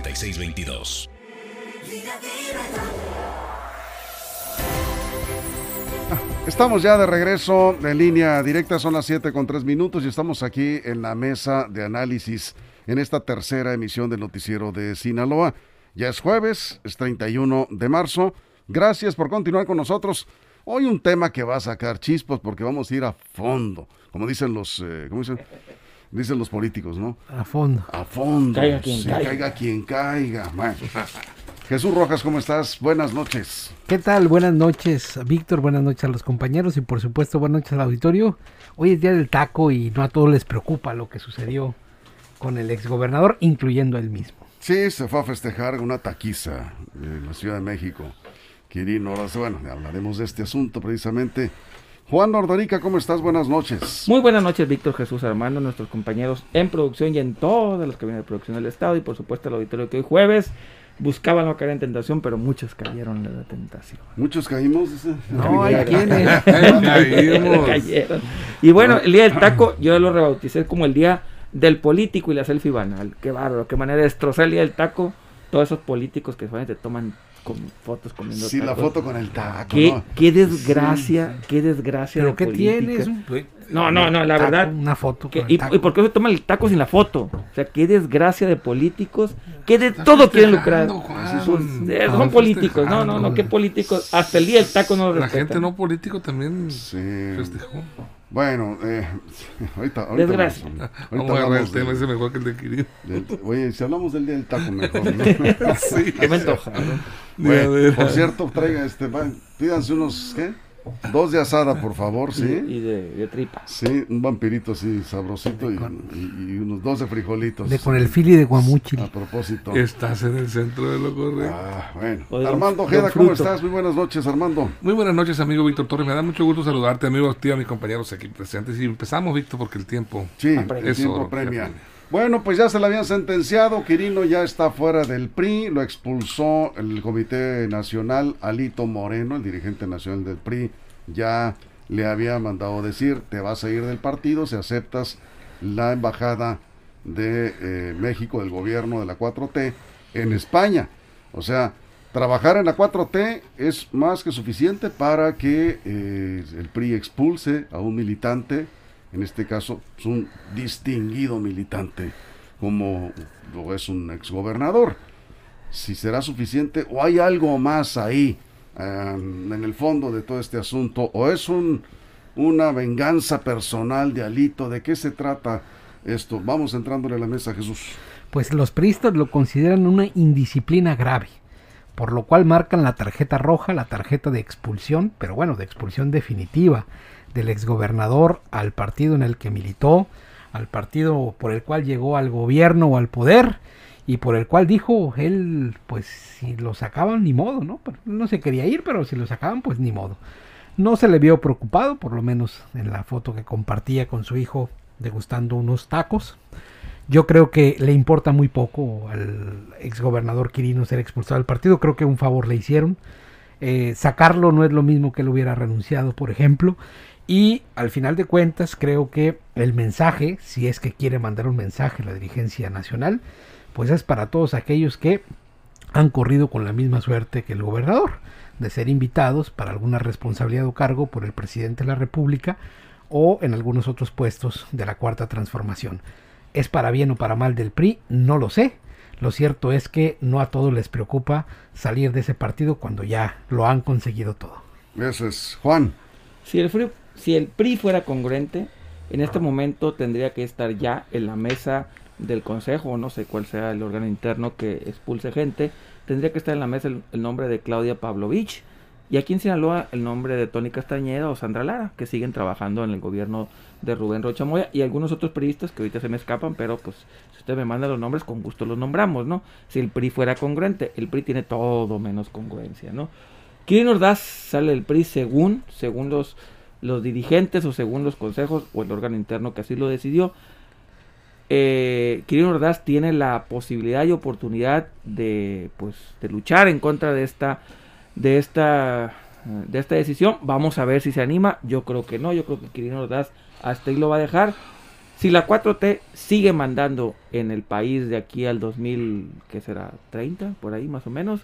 466622. Estamos ya de regreso en línea directa, son las 7 con 3 minutos y estamos aquí en la mesa de análisis en esta tercera emisión del noticiero de Sinaloa. Ya es jueves, es 31 de marzo. Gracias por continuar con nosotros. Hoy un tema que va a sacar chispas porque vamos a ir a fondo, como dicen los, eh, ¿cómo dicen? Dicen los políticos, ¿no? A fondo. A fondo. Caiga quien Sí, caiga. caiga quien caiga. Bueno. Jesús Rojas, ¿cómo estás? Buenas noches. ¿Qué tal? Buenas noches, Víctor. Buenas noches a los compañeros y por supuesto buenas noches al auditorio. Hoy es día del taco y no a todos les preocupa lo que sucedió con el exgobernador, incluyendo él mismo. Sí, se fue a festejar una taquiza en la Ciudad de México. Quirino, ahora sí, bueno, hablaremos de este asunto precisamente. Juan Nordorica, ¿cómo estás? Buenas noches. Muy buenas noches, Víctor Jesús Armando, nuestros compañeros en producción y en todas las cabinas de producción del Estado y por supuesto el auditorio que hoy jueves buscaban no caer en tentación, pero muchos cayeron en la tentación. Muchos caímos. No, hay quienes. Cayeron. Y bueno, el día del taco yo lo rebauticé como el día del político y la selfie banal. Qué bárbaro, qué manera de destrozar el día del taco. Todos esos políticos que solamente toman con fotos comiendo Sí, la tacos. foto con el taco. Qué, ¿no? qué desgracia, qué desgracia. ¿Pero de qué política. tienes? Un No, no, no, la taco, verdad. Una foto. Que- con el y, taco. y por qué se toman el taco sin la foto? O sea, qué desgracia de políticos, que de todo quieren lucrar. Juan. Pues, eh, Están son políticos, no, no, no, qué políticos. Hasta el día del taco no lo La respetan. gente no político también Sí. festejó. Bueno, eh, ahorita, ahorita Desgracia. hablamos, ahorita Vamos a el tema, ese mejor que el de del- oye, si hablamos del día del taco mejor. ¿no? Sí. Que me. Bueno, Mira, por cierto, traiga este, pídanse unos, ¿qué? Dos de asada, por favor, ¿sí? y de, de tripa. Sí, un vampirito así sabrosito y, y- y unos 12 frijolitos. De con el fili de guamuchil. A propósito. Estás en el centro de lo correcto. Ah, bueno. Armando Ojeda, ¿cómo estás? Muy buenas noches, Armando. Muy buenas noches, amigo Víctor Torres. Me da mucho gusto saludarte, amigo, a ti, a mis compañeros aquí presentes. Y empezamos, Víctor, porque el tiempo. Sí, el tiempo Eso, premia. Bueno, pues ya se le habían sentenciado. Quirino ya está fuera del PRI. Lo expulsó el Comité Nacional. Alito Moreno, el dirigente nacional del PRI, ya le había mandado decir: te vas a ir del partido si aceptas la embajada de eh, México, del gobierno de la 4T, en España. O sea, trabajar en la 4T es más que suficiente para que eh, el PRI expulse a un militante, en este caso es un distinguido militante, como es un exgobernador. Si será suficiente o hay algo más ahí eh, en el fondo de todo este asunto, o es un, una venganza personal de Alito, ¿de qué se trata esto? Vamos entrándole a la mesa, Jesús. Pues los priistas lo consideran una indisciplina grave, por lo cual marcan la tarjeta roja, la tarjeta de expulsión, pero bueno, de expulsión definitiva del exgobernador al partido en el que militó, al partido por el cual llegó al gobierno o al poder y por el cual dijo él, pues si lo sacaban ni modo, ¿no? No se quería ir, pero si lo sacaban, pues ni modo. No se le vio preocupado, por lo menos en la foto que compartía con su hijo degustando unos tacos. Yo creo que le importa muy poco al exgobernador Quirino ser expulsado del partido. Creo que un favor le hicieron. Eh, sacarlo no es lo mismo que él hubiera renunciado, por ejemplo. Y al final de cuentas, creo que el mensaje, si es que quiere mandar un mensaje a la dirigencia nacional, pues es para todos aquellos que han corrido con la misma suerte que el gobernador, de ser invitados para alguna responsabilidad o cargo por el presidente de la República o en algunos otros puestos de la cuarta transformación. ¿Es para bien o para mal del PRI? No lo sé. Lo cierto es que no a todos les preocupa salir de ese partido cuando ya lo han conseguido todo. Eso es Juan. Si el, PRI, si el PRI fuera congruente, en este momento tendría que estar ya en la mesa del consejo, o no sé cuál sea el órgano interno que expulse gente, tendría que estar en la mesa el, el nombre de Claudia Pavlovich, Y aquí en Sinaloa el nombre de Tony Castañeda o Sandra Lara, que siguen trabajando en el gobierno de Rubén Rocha Moya y algunos otros periodistas que ahorita se me escapan, pero pues si usted me manda los nombres, con gusto los nombramos, ¿no? Si el PRI fuera congruente, el PRI tiene todo menos congruencia, ¿no? Kirin Ordaz sale del PRI según, según los, los dirigentes o según los consejos o el órgano interno que así lo decidió. Eh, Kirin Ordaz tiene la posibilidad y oportunidad de, pues, de luchar en contra de esta de esta de esta decisión. Vamos a ver si se anima. Yo creo que no. Yo creo que Quirino Ordaz hasta ahí lo va a dejar. Si la 4T sigue mandando en el país de aquí al 2000, ¿qué será? 30, por ahí más o menos.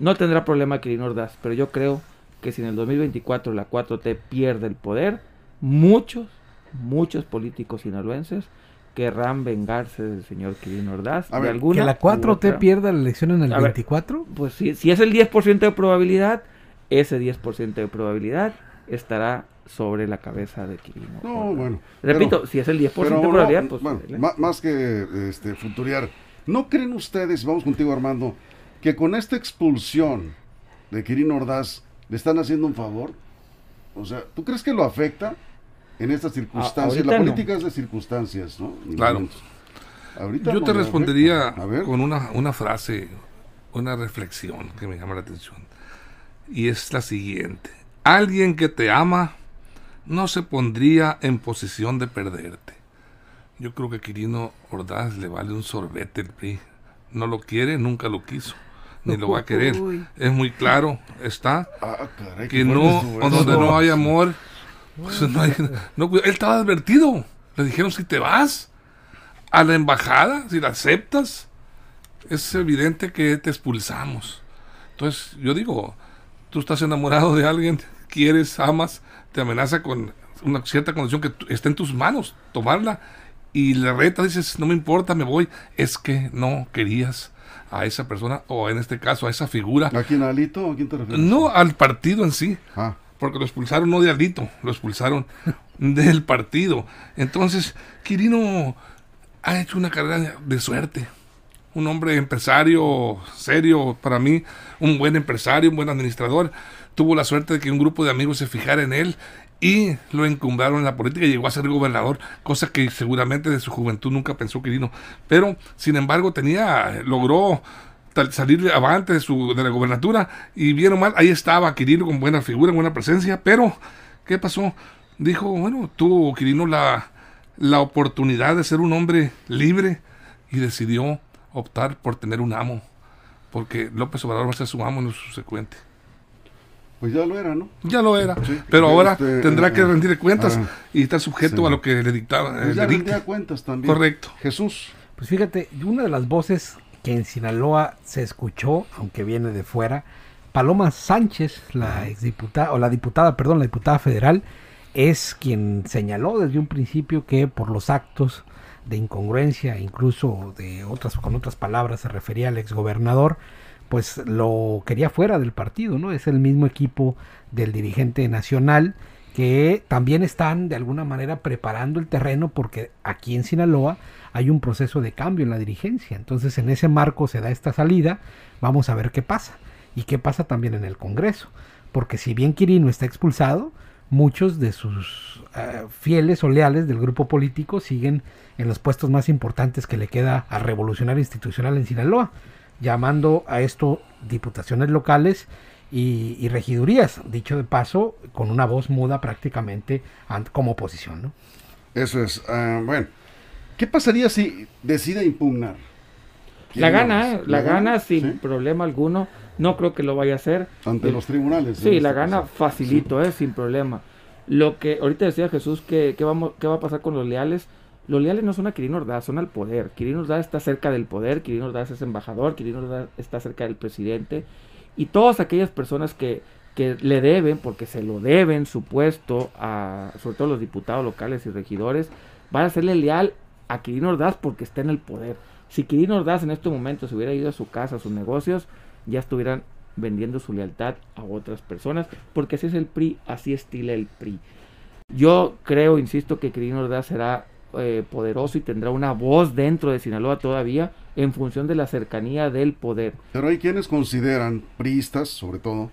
No tendrá problema Quirino Ordaz. Pero yo creo que si en el 2024 la 4T pierde el poder, muchos, muchos políticos sinaloenses querrán vengarse del señor Quirino Ordaz. de alguna ¿Que la 4T pierda la elección en el 24? pues si, si es el 10% de probabilidad, ese 10% de probabilidad estará sobre la cabeza de Quirino. No, bueno. Repito, si es el 10% de probabilidad, pues... Bueno, más que este, futuriar, ¿no creen ustedes, vamos contigo Armando, que con esta expulsión de Quirino Ordaz le están haciendo un favor? O sea, ¿tú crees que lo afecta? en estas circunstancias. la política es de circunstancias, ¿no? Claro. Yo te respondería con una, una frase, una reflexión que me llama la atención. Y es la siguiente. Alguien que te ama no se pondría en posición de perderte. Yo creo que Quirino Ordaz le vale un sorbete el PRI. No lo quiere, nunca lo quiso, ni lo va a querer. Es muy claro, está, ah, que no, donde no hay amor, pues él estaba advertido. Le dijeron, si te vas a la embajada, si la aceptas, es evidente que te expulsamos. Entonces, yo digo, tú estás enamorado de alguien, quieres, amas, te amenaza con una cierta condición que está en tus manos, tomarla, y le reta, dices, no me importa, me voy, es que no querías a esa persona, o en este caso a esa figura. ¿A quién, Alito? ¿A quién te refieres? No, al partido en sí. Ah porque lo expulsaron no de Alito, lo expulsaron del partido. Entonces, Quirino ha hecho una carrera de suerte. Un hombre empresario serio, para mí, un buen empresario, un buen administrador. Tuvo la suerte de que un grupo de amigos se fijara en él y lo encumbraron en la política y llegó a ser gobernador, cosa que seguramente de su juventud nunca pensó Quirino. Pero, sin embargo, tenía, logró salir avante de, su, de la gobernatura y vieron mal, ahí estaba Quirino con buena figura, buena presencia, pero ¿qué pasó? Dijo, bueno, tuvo Quirino la, la oportunidad de ser un hombre libre y decidió optar por tener un amo, porque López Obrador va a ser su amo en lo subsecuente. Pues ya lo era, ¿no? Ya lo era. pero ahora este, tendrá que eh, rendir cuentas ah, y estar sujeto a lo que le dictaba. Pues ya rendía cuentas también. Correcto. Jesús. Pues fíjate, una de las voces que en Sinaloa se escuchó, aunque viene de fuera, Paloma Sánchez, la exdiputada, o la diputada, perdón, la diputada federal, es quien señaló desde un principio que por los actos de incongruencia, incluso de otras, con otras palabras se refería al exgobernador, pues lo quería fuera del partido, ¿no? Es el mismo equipo del dirigente nacional que también están de alguna manera preparando el terreno porque aquí en Sinaloa hay un proceso de cambio en la dirigencia. Entonces en ese marco se da esta salida, vamos a ver qué pasa. Y qué pasa también en el Congreso. Porque si bien Quirino está expulsado, muchos de sus eh, fieles o leales del grupo político siguen en los puestos más importantes que le queda a revolucionario institucional en Sinaloa, llamando a esto diputaciones locales y, regidurías, dicho de paso, con una voz muda prácticamente como oposición. ¿no? Eso es. Ah, bueno, ¿qué pasaría si decide impugnar? La gana, la, gana, sin problema alguno. No creo que lo vaya a hacer. Ante los tribunales. Sí, la gana facilito, eh, sin problema. Lo que ahorita decía Jesús, que, vamos, ¿qué va a pasar con los leales? Los leales no son a Quirino Ordaz, son al poder. Quirino Ordaz está cerca del poder, Quirino Ordaz es embajador, Quirino Ordaz está cerca del presidente y todas aquellas personas que, que le deben, porque se lo deben su puesto, a, sobre todo los diputados locales y regidores, van a serle leal a Quirino Ordaz porque está en el poder. Si Quirino Ordaz en este momento se hubiera ido a su casa, a sus negocios, ya estuvieran vendiendo su lealtad a otras personas, porque así es el PRI, así estila el PRI. Yo creo, insisto, que Quirino Ordaz será eh, poderoso y tendrá una voz dentro de Sinaloa todavía en función de la cercanía del poder. Pero hay quienes consideran, priistas sobre todo,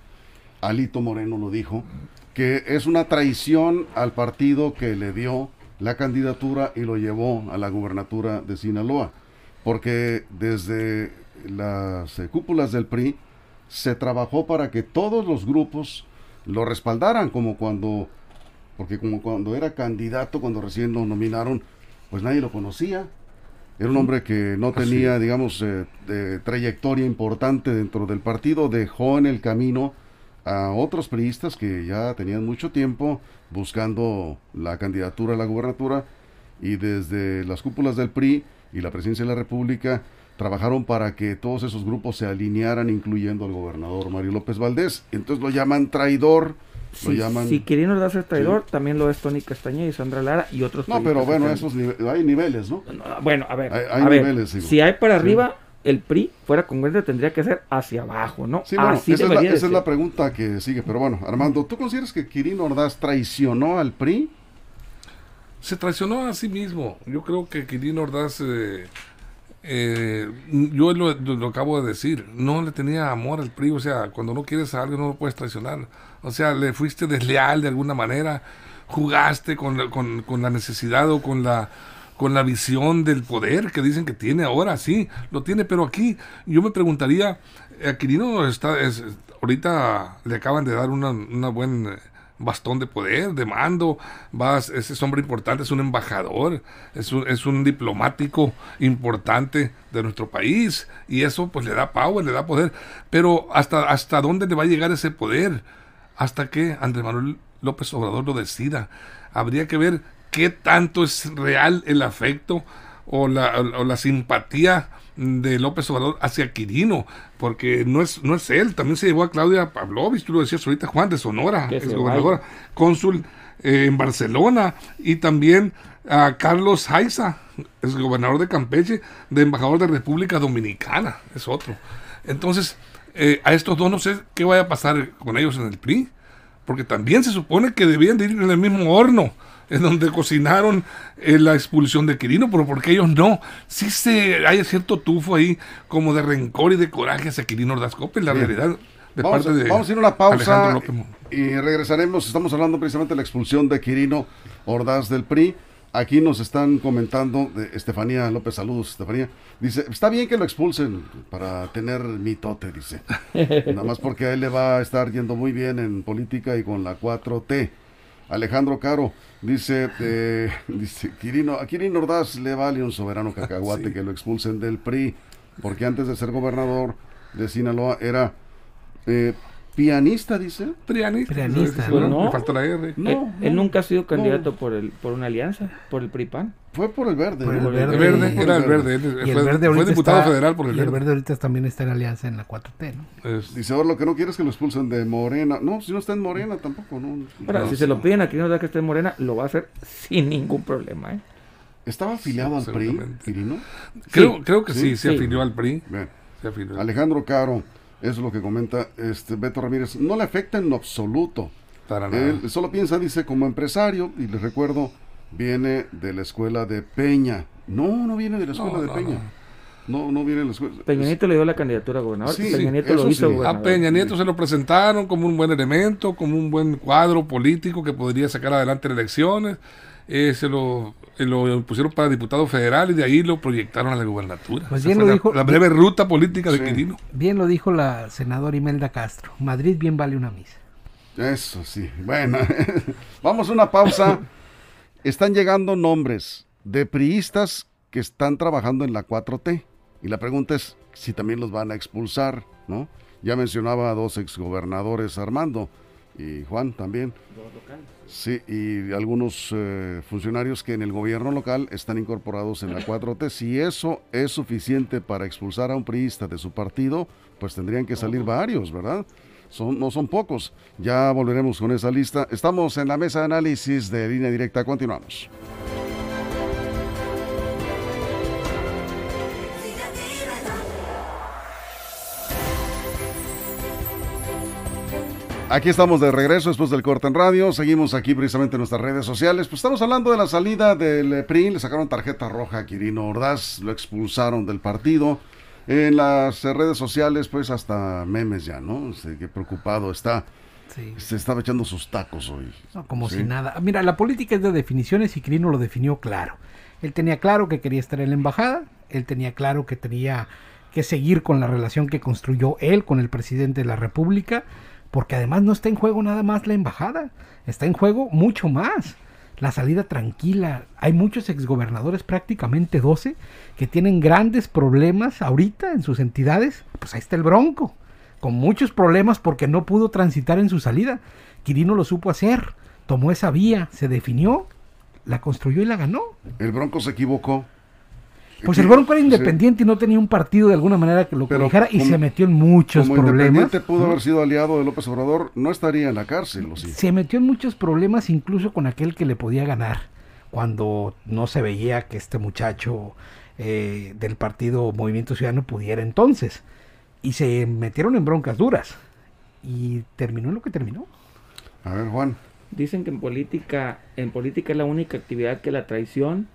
Alito Moreno lo dijo, que es una traición al partido que le dio la candidatura y lo llevó a la gubernatura de Sinaloa, porque desde las eh, cúpulas del PRI se trabajó para que todos los grupos lo respaldaran, como cuando, porque como cuando era candidato, cuando recién lo nominaron, pues nadie lo conocía. Era un hombre que no tenía, digamos, eh, de trayectoria importante dentro del partido, dejó en el camino a otros priistas que ya tenían mucho tiempo buscando la candidatura a la gubernatura y desde las cúpulas del PRI y la presidencia de la República trabajaron para que todos esos grupos se alinearan, incluyendo al gobernador Mario López Valdés. Entonces lo llaman traidor. lo llaman... Si Quirino a ser traidor, también lo es Tony Castañeda y Sandra Lara y otros. No, pero bueno, esos hay niveles, ¿no? Bueno, a ver. Hay, niveles, Si hay para arriba, el PRI fuera congruente tendría que ser hacia abajo, ¿no? Sí, bueno, esa, es la, esa es la, pregunta que sigue. Pero bueno, Armando, ¿tú consideras que Quirino Ordaz traicionó al PRI? Se traicionó a sí mismo. Yo creo que Quirino Ordaz eh, eh, yo lo, acabo de decir, no le tenía amor al PRI, o sea, cuando no quieres a alguien no lo puedes traicionar, o sea, le fuiste desleal de alguna manera, jugaste con, la necesidad o con la con la visión del poder que dicen que tiene ahora, sí, lo tiene, pero aquí yo me preguntaría, Aquilino está, es, ahorita le acaban de dar una, una buena bastón de poder, de mando, vas, ese hombre importante, es un embajador, es un, es un diplomático importante de nuestro país. Y eso pues le da power, le da poder, pero hasta, hasta dónde le va a llegar ese poder, hasta que Andrés Manuel López Obrador lo decida. Habría que ver qué tanto es real el afecto o la, o la simpatía de López Obrador hacia Quirino, porque no es, no es él, también se llevó a Claudia Pavlovich, tú lo decías ahorita, Juan de Sonora, es gobernadora, cónsul eh, en Barcelona, y también a Carlos Haiza, es gobernador de Campeche, de embajador de República Dominicana, es otro. Entonces, eh, a estos dos no sé qué vaya a pasar con ellos en el PRI, porque también se supone que debían de ir en el mismo horno en donde cocinaron eh, la expulsión de Quirino, pero porque ellos no. Sí se, hay cierto tufo ahí como de rencor y de coraje hacia Quirino Ordaz la realidad. De vamos, parte de vamos a ir a una pausa y regresaremos. Estamos hablando precisamente de la expulsión de Quirino Ordaz del PRI. Aquí nos están comentando de Estefanía López, saludos Estefanía. Dice, está bien que lo expulsen para tener mitote, dice. Nada más porque a él le va a estar yendo muy bien en política y con la 4T. Alejandro Caro dice, eh, dice Quirino, a Quirino Ordaz le vale un soberano cacahuate que lo expulsen del PRI, porque antes de ser gobernador de Sinaloa era eh, pianista, dice. Pianista. Pianista. no. falta la R. No, él, nunca ha sido candidato por el por una alianza, por el PRI-PAN. Fue por el verde. Por el, verde, el verde, era el verde. fue, diputado federal por el y verde. el verde ahorita también está en alianza en la 4T, ¿no? Dice, ahora lo que no quiere es que lo expulsen de Morena. No, si no está en Morena tampoco, ¿no? Ahora, si se lo piden a quien no da que esté en Morena, lo va a hacer sin ningún problema, ¿eh? ¿Estaba afiliado al PRI, Quirino? Creo, creo que sí, se afilió al PRI. Alejandro Caro, eso es lo que comenta este Beto Ramírez. No le afecta en absoluto. Para nada. Él solo piensa, dice, como empresario, y les recuerdo, viene de la escuela de Peña. No, no viene de la escuela de Peña. No. no, viene de la escuela. Peña Nieto le dio la candidatura a gobernador. Peña Nieto lo hizo A Peña Nieto se lo presentaron como un buen elemento, como un buen cuadro político que podría sacar adelante las elecciones. Eh, se lo, lo pusieron para diputado federal y de ahí lo proyectaron a la gubernatura. Pues bien lo dijo, la, breve ruta política de Quirino. Bien lo dijo la senadora Imelda Castro. Madrid bien vale una misa. Eso sí. Bueno, vamos a una pausa. Están llegando nombres de priistas que están trabajando en la 4T. Y la pregunta es si también los van a expulsar, ¿no? Ya mencionaba a dos exgobernadores, Armando y Juan también. Sí, y algunos eh, funcionarios que en el gobierno local están incorporados en la 4T. Si eso es suficiente para expulsar a un priista de su partido, pues tendrían que salir varios, ¿verdad? Son, no son pocos. Ya volveremos con esa lista. Estamos en la mesa de análisis de línea directa. Continuamos. Aquí estamos de regreso después del corte en radio. Seguimos aquí precisamente en nuestras redes sociales. Pues estamos hablando de la salida del PRI. Le sacaron tarjeta roja a Quirino Ordaz. Lo expulsaron del partido. En las redes sociales, pues hasta memes ya, ¿no? Sé qué preocupado está Se estaba echando sus tacos hoy. como si nada. Mira, la política es de definiciones y Quirino lo definió claro. Él tenía claro que quería estar en la embajada, él tenía claro que tenía que seguir con la relación que construyó él con el presidente de la República, porque además no está en juego nada más la embajada, está en juego mucho más. La salida tranquila. Hay muchos exgobernadores, prácticamente 12, que tienen grandes problemas ahorita en sus entidades. Pues ahí está el Bronco, con muchos problemas porque no pudo transitar en su salida. Quirino lo supo hacer, tomó esa vía, se definió, la construyó y la ganó. El Bronco se equivocó. Pues el Bronco era independiente y no tenía un partido de alguna manera que lo cobijara y se metió en muchos como problemas. Independiente pudo haber sido aliado de López Obrador, no estaría en la cárcel, Se metió en muchos problemas incluso con aquel que le podía ganar, cuando no se veía que este muchacho eh, del partido Movimiento Ciudadano pudiera entonces. Y se metieron en broncas duras. Y terminó lo que terminó. A ver, Juan. Dicen que en política, en política es la única actividad que la traición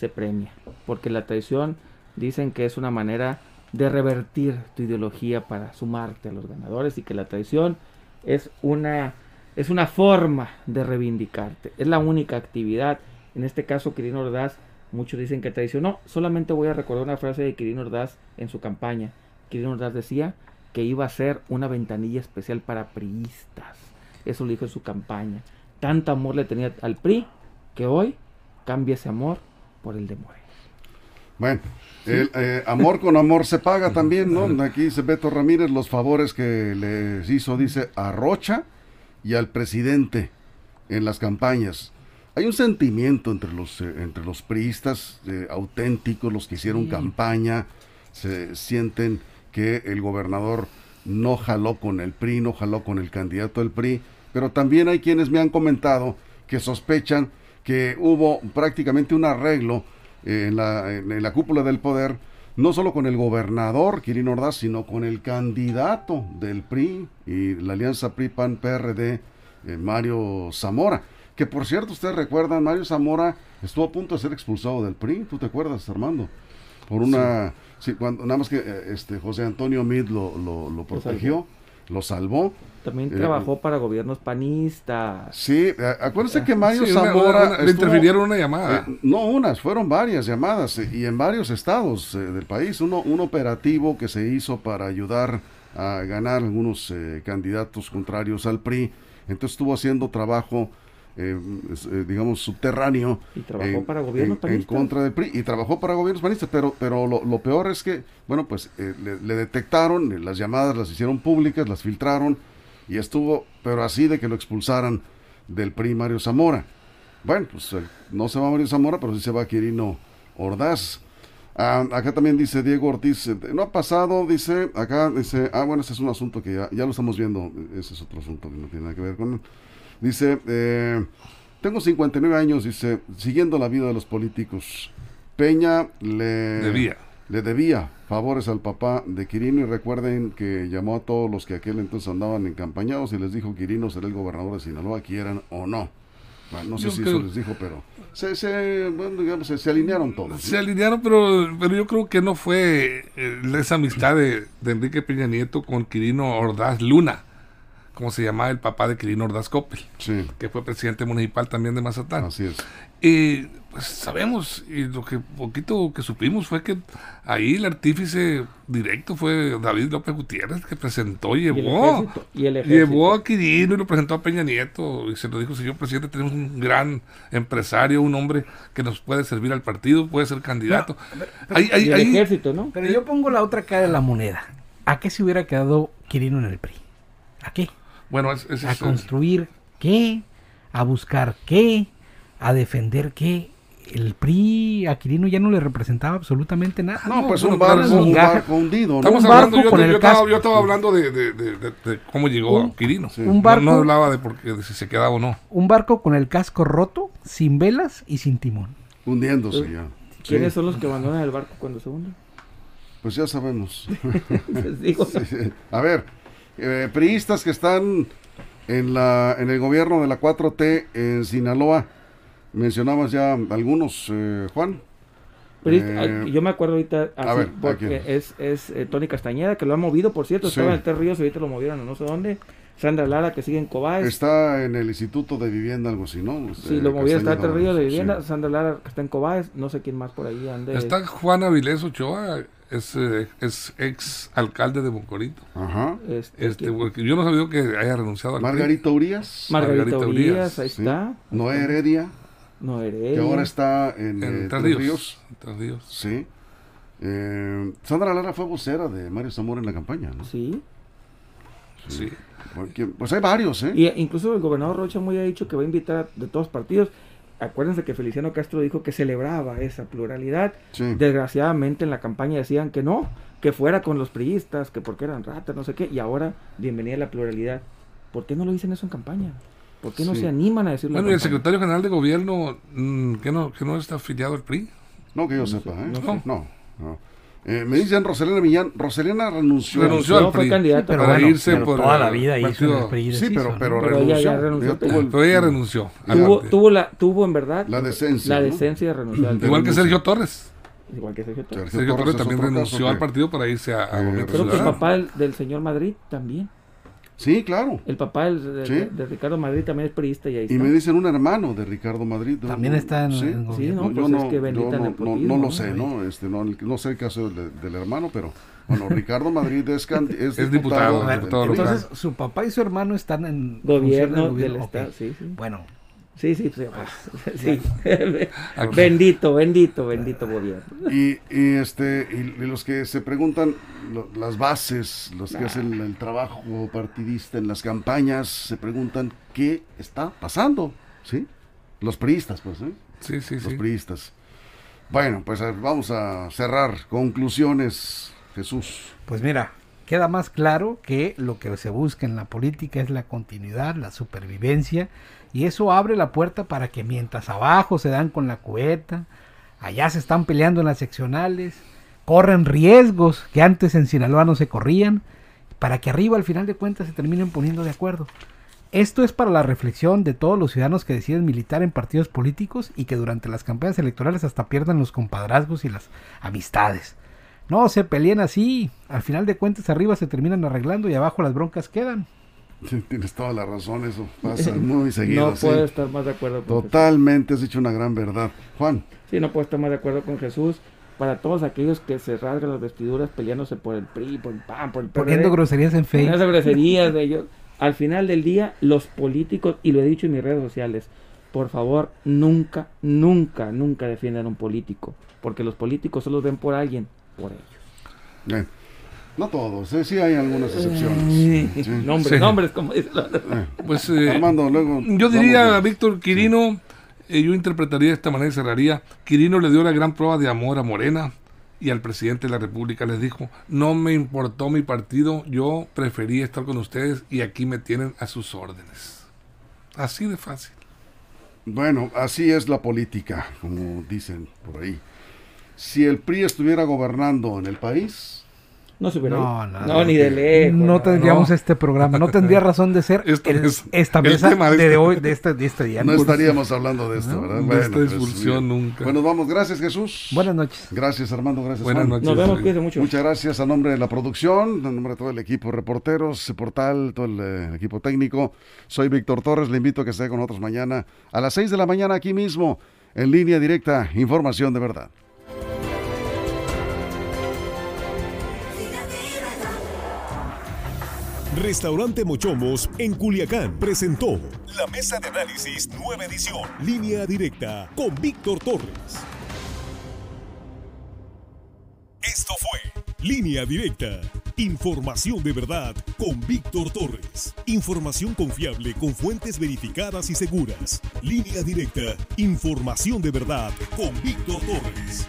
se premia, porque la traición dicen que es una manera de revertir tu ideología para sumarte a los ganadores y que la traición es una es una forma de reivindicarte, es la única actividad. En este caso, Quirino Ordaz, muchos dicen que traicionó. Solamente voy a recordar una frase de Quirino Ordaz en su campaña. Quirino Ordaz decía que iba a ser una ventanilla especial para priistas. Eso lo dijo en su campaña. Tanto amor le tenía al PRI que hoy cambia ese amor por el de Bueno, el eh, amor con amor se paga también, ¿no? Aquí dice Beto Ramírez los favores que les hizo, dice, a Rocha y al presidente en las campañas. Hay un sentimiento entre los, eh, entre los priistas eh, auténticos, los que hicieron campaña, se sienten que el gobernador no jaló con el PRI, no jaló con el candidato del PRI, pero también hay quienes me han comentado que sospechan que hubo prácticamente un arreglo eh, en, la, en, la, cúpula del poder, no solo con el gobernador Quirino Ordaz, sino con el candidato del PRI y la alianza PRI-PAN-PRD, eh, Mario Zamora. Que por cierto, ustedes recuerdan, Mario Zamora estuvo a punto de ser expulsado del PRI, ¿tú te acuerdas, Armando? Por una... Sí. cuando, nada más que eh, este, José Antonio Mid lo, lo protegió lo salvó. También trabajó para gobiernos panistas. Sí, eh, acuérdense que Mario Zamora... le interfirieron una llamada. Eh, no unas, fueron varias llamadas eh, y en varios estados del país. Uno, un operativo que se hizo para ayudar a ganar algunos candidatos contrarios al PRI. Entonces estuvo haciendo trabajo eh, eh, digamos, subterráneo. Y trabajó para gobiernos en, contra del PRI. Y trabajó para gobiernos panistas, pero, pero lo, peor es que, bueno, pues eh, le, detectaron, las llamadas las hicieron públicas, las filtraron, y estuvo, pero así de que lo expulsaran del PRI Mario Zamora. Bueno, pues no se va Mario Zamora, pero sí se va Quirino Ordaz. Ah, acá también dice Diego Ortiz, no ha pasado, dice, acá dice, ah, bueno, ese es un asunto que ya, ya lo estamos viendo, ese es otro asunto que no tiene nada que ver con Dice, eh, tengo 59 años, dice, siguiendo la vida de los políticos. Peña le debía. le debía favores al papá de Quirino y recuerden que llamó a todos los que aquel entonces andaban encampañados y les dijo Quirino será el gobernador de Sinaloa, quieran o no. no sé si eso les dijo, pero se, se, bueno, digamos, se, alinearon todos. Se alinearon, pero, pero yo creo que no fue eh, esa amistad de, de Enrique Peña Nieto con Quirino Ordaz Luna como se llamaba el papá de Quirino Ordaz Coppel, que fue presidente municipal también de Mazatán. Así es. Y pues sabemos, y lo que poquito que supimos fue que ahí el artífice directo fue David López Gutiérrez, que presentó y llevó, ¿Y el llevó a Quirino y lo presentó a Peña Nieto, y se lo dijo, señor presidente, tenemos un gran empresario, un hombre que nos puede servir al partido, puede ser candidato. el ejército, ¿no? Pero yo pongo la otra cara de la moneda. ¿A qué se hubiera quedado Quirino en el PRI? ¿A qué? Bueno, a construir qué, a buscar qué, a defender qué. El PRI a Quirino ya no le representaba absolutamente nada. No, pues un, barco, un barco hundido. Estamos hablando, yo, yo, estaba, yo, estaba, hablando de, de, de, cómo llegó a Quirino. Un barco, no, hablaba de, por, de si se quedaba o no. Un barco con el casco roto, sin velas y sin timón. Hundiéndose ya. ¿Quiénes son los que abandonan el barco cuando se hunde? Pues ya sabemos. digo. A ver, eh, priistas que están en, la, en el gobierno de la 4T en Sinaloa. Mencionabas ya algunos, eh, Juan. Eh, yo me acuerdo ahorita, porque es, es Tony Castañeda, que lo ha movido, por cierto, estaba en el Ríos, ahorita lo movieron no sé dónde. Sandra Lara, que sigue en Cobáez. Está en el Instituto de Vivienda, algo así, ¿no? Sí, lo moví, está el Río de Vivienda. Sandra Lara, que está en Cobáez. No sé quién más por ahí ande. Está Juan Avilés Ochoa, es, eh, es ex alcalde de Boncorito. Ajá. Este, este yo no sabía que haya renunciado al Margarita Urias. Margarita, Urias, ahí está. Noé Heredia. Noé Heredia. Que ahora está en, en eh, Ríos. Ríos. Sí. Eh, Sandra Lara fue vocera de Mario Zamora en la campaña, ¿no? Sí. Sí. pues hay varios, ¿eh? Y incluso el gobernador Rocha muy ha dicho que va a invitar de todos partidos. Acuérdense que Feliciano Castro dijo que celebraba esa pluralidad. Desgraciadamente en la campaña decían que no, que fuera con los priistas, que porque eran ratas, no sé qué. Y ahora, bienvenida a la pluralidad. ¿Por qué no lo dicen eso en campaña? ¿Por qué no se animan a decirlo? Bueno, y el secretario general de gobierno, mm, ¿que no, que no está afiliado al PRI? No, que yo sepa, ¿eh? no. no. Eh, me dicen Roselena Millán, Roselena renunció. Renunció al PRI, para irse por toda la vida hizo el Sí, pero, pero, renunció. Ella renunció. pero ella renunció. Tuvo, tuvo, la, tuvo en verdad la decencia. La decencia de renunciar. Igual que Sergio Torres. Igual que Sergio Torres. Sergio, Torres, también renunció al partido para irse a, a eh, Creo que el papá del, del señor Madrid también. Sí, claro. El papá de, Ricardo Madrid también es periodista y ahí está. Y me dicen un hermano de Ricardo Madrid. También está en, sí, sí no, pues es que bendita no, no, no, lo sé, ¿no? Este, no, no sé el caso del, hermano, pero bueno, Ricardo Madrid es, es, diputado. entonces, su papá y su hermano están en gobierno, del Estado. Sí, sí. Bueno, Sí, sí, sí. Pues, sí. bendito, bendito, bendito gobierno. Y, y este, y, los que se preguntan las bases, los que hacen el trabajo partidista en las campañas, se preguntan qué está pasando, ¿sí? Los priistas, pues, ¿eh? Sí, sí, Los priistas. Bueno, pues vamos a cerrar. Conclusiones, Jesús. Pues mira, queda más claro que lo que se busca en la política es la continuidad, la supervivencia y eso abre la puerta para que mientras abajo se dan con la cubeta, allá se están peleando en las seccionales, corren riesgos que antes en Sinaloa no se corrían, para que arriba al final de cuentas se terminen poniendo de acuerdo. Esto es para la reflexión de todos los ciudadanos que deciden militar en partidos políticos y que durante las campañas electorales hasta pierdan los compadrazgos y las amistades. No se peleen así, al final de cuentas arriba se terminan arreglando y abajo las broncas quedan. Tienes toda la razón, eso pasa muy seguido. No puedo estar más de acuerdo con Totalmente, has dicho una gran verdad. Juan. Sí, no puedo estar más de acuerdo con Jesús. Para todos aquellos que se rasgan las vestiduras peleándose por el PRI, por el PAN, por el PRD. Poniendo groserías en Facebook. Poniendo groserías de ellos. Al final del día, los políticos, y lo he dicho en mis redes sociales, por favor, nunca, nunca, nunca defiendan a un político. Porque los políticos solo ven por alguien, por ellos. Bien. No todos, ¿eh? sí hay algunas excepciones. Nombres, nombres, como dice eh, Pues, eh, Armando, luego. Yo diría a Víctor Quirino, yo interpretaría de esta manera y cerraría. Quirino le dio la gran prueba de amor a Morena y al presidente de la República les dijo: No me importó mi partido, yo preferí estar con ustedes y aquí me tienen a sus órdenes. Así de fácil. Bueno, así es la política, como dicen por ahí. Si el PRI estuviera gobernando en el país, no se no, no, ni de lejos. No tendríamos este programa, no tendría razón de ser esta mesa de, hoy, de este, de este día. No estaríamos hablando de esto, ¿verdad? Bueno, esta pues, expulsión nunca. Bueno, vamos, gracias Jesús. Buenas noches. Gracias Armando, gracias Buenas noches. Nos vemos, cuídense mucho. Muchas gracias a nombre de la producción, a nombre de todo el equipo reporteros, portal, todo el eh, equipo técnico. Soy Víctor Torres, le invito a que esté con nosotros mañana a las 6 de la mañana aquí mismo, en línea directa, información de verdad. Restaurante Mochomos en Culiacán presentó la mesa de análisis nueva edición, línea directa con Víctor Torres. Esto fue Línea Directa. Información de verdad con Víctor Torres. Información confiable con fuentes verificadas y seguras. Línea Directa. Información de verdad con Víctor Torres.